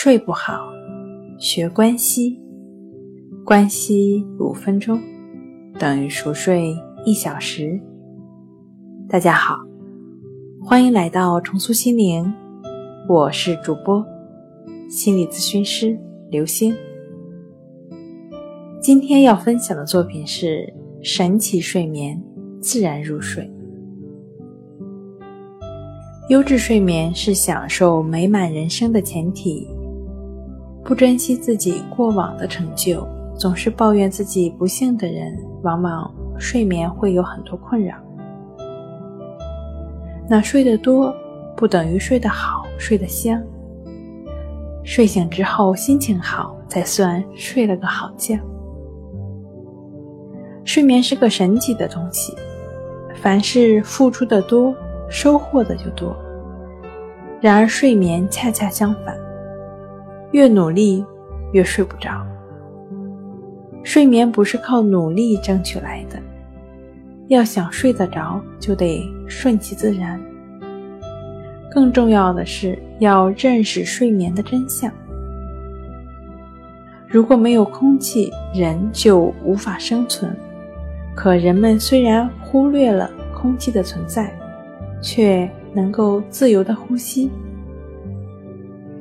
睡不好，学关息。关息五分钟等于熟睡一小时。大家好，欢迎来到重塑心灵，我是主播心理咨询师刘星。今天要分享的作品是神奇睡眠，自然入睡。优质睡眠是享受美满人生的前提。不珍惜自己过往的成就，总是抱怨自己不幸的人，往往睡眠会有很多困扰。那睡得多不等于睡得好、睡得香。睡醒之后心情好，才算睡了个好觉。睡眠是个神奇的东西，凡是付出的多。收获的就多，然而睡眠恰恰相反，越努力越睡不着。睡眠不是靠努力争取来的，要想睡得着，就得顺其自然。更重要的是要认识睡眠的真相。如果没有空气，人就无法生存。可人们虽然忽略了空气的存在。却能够自由的呼吸，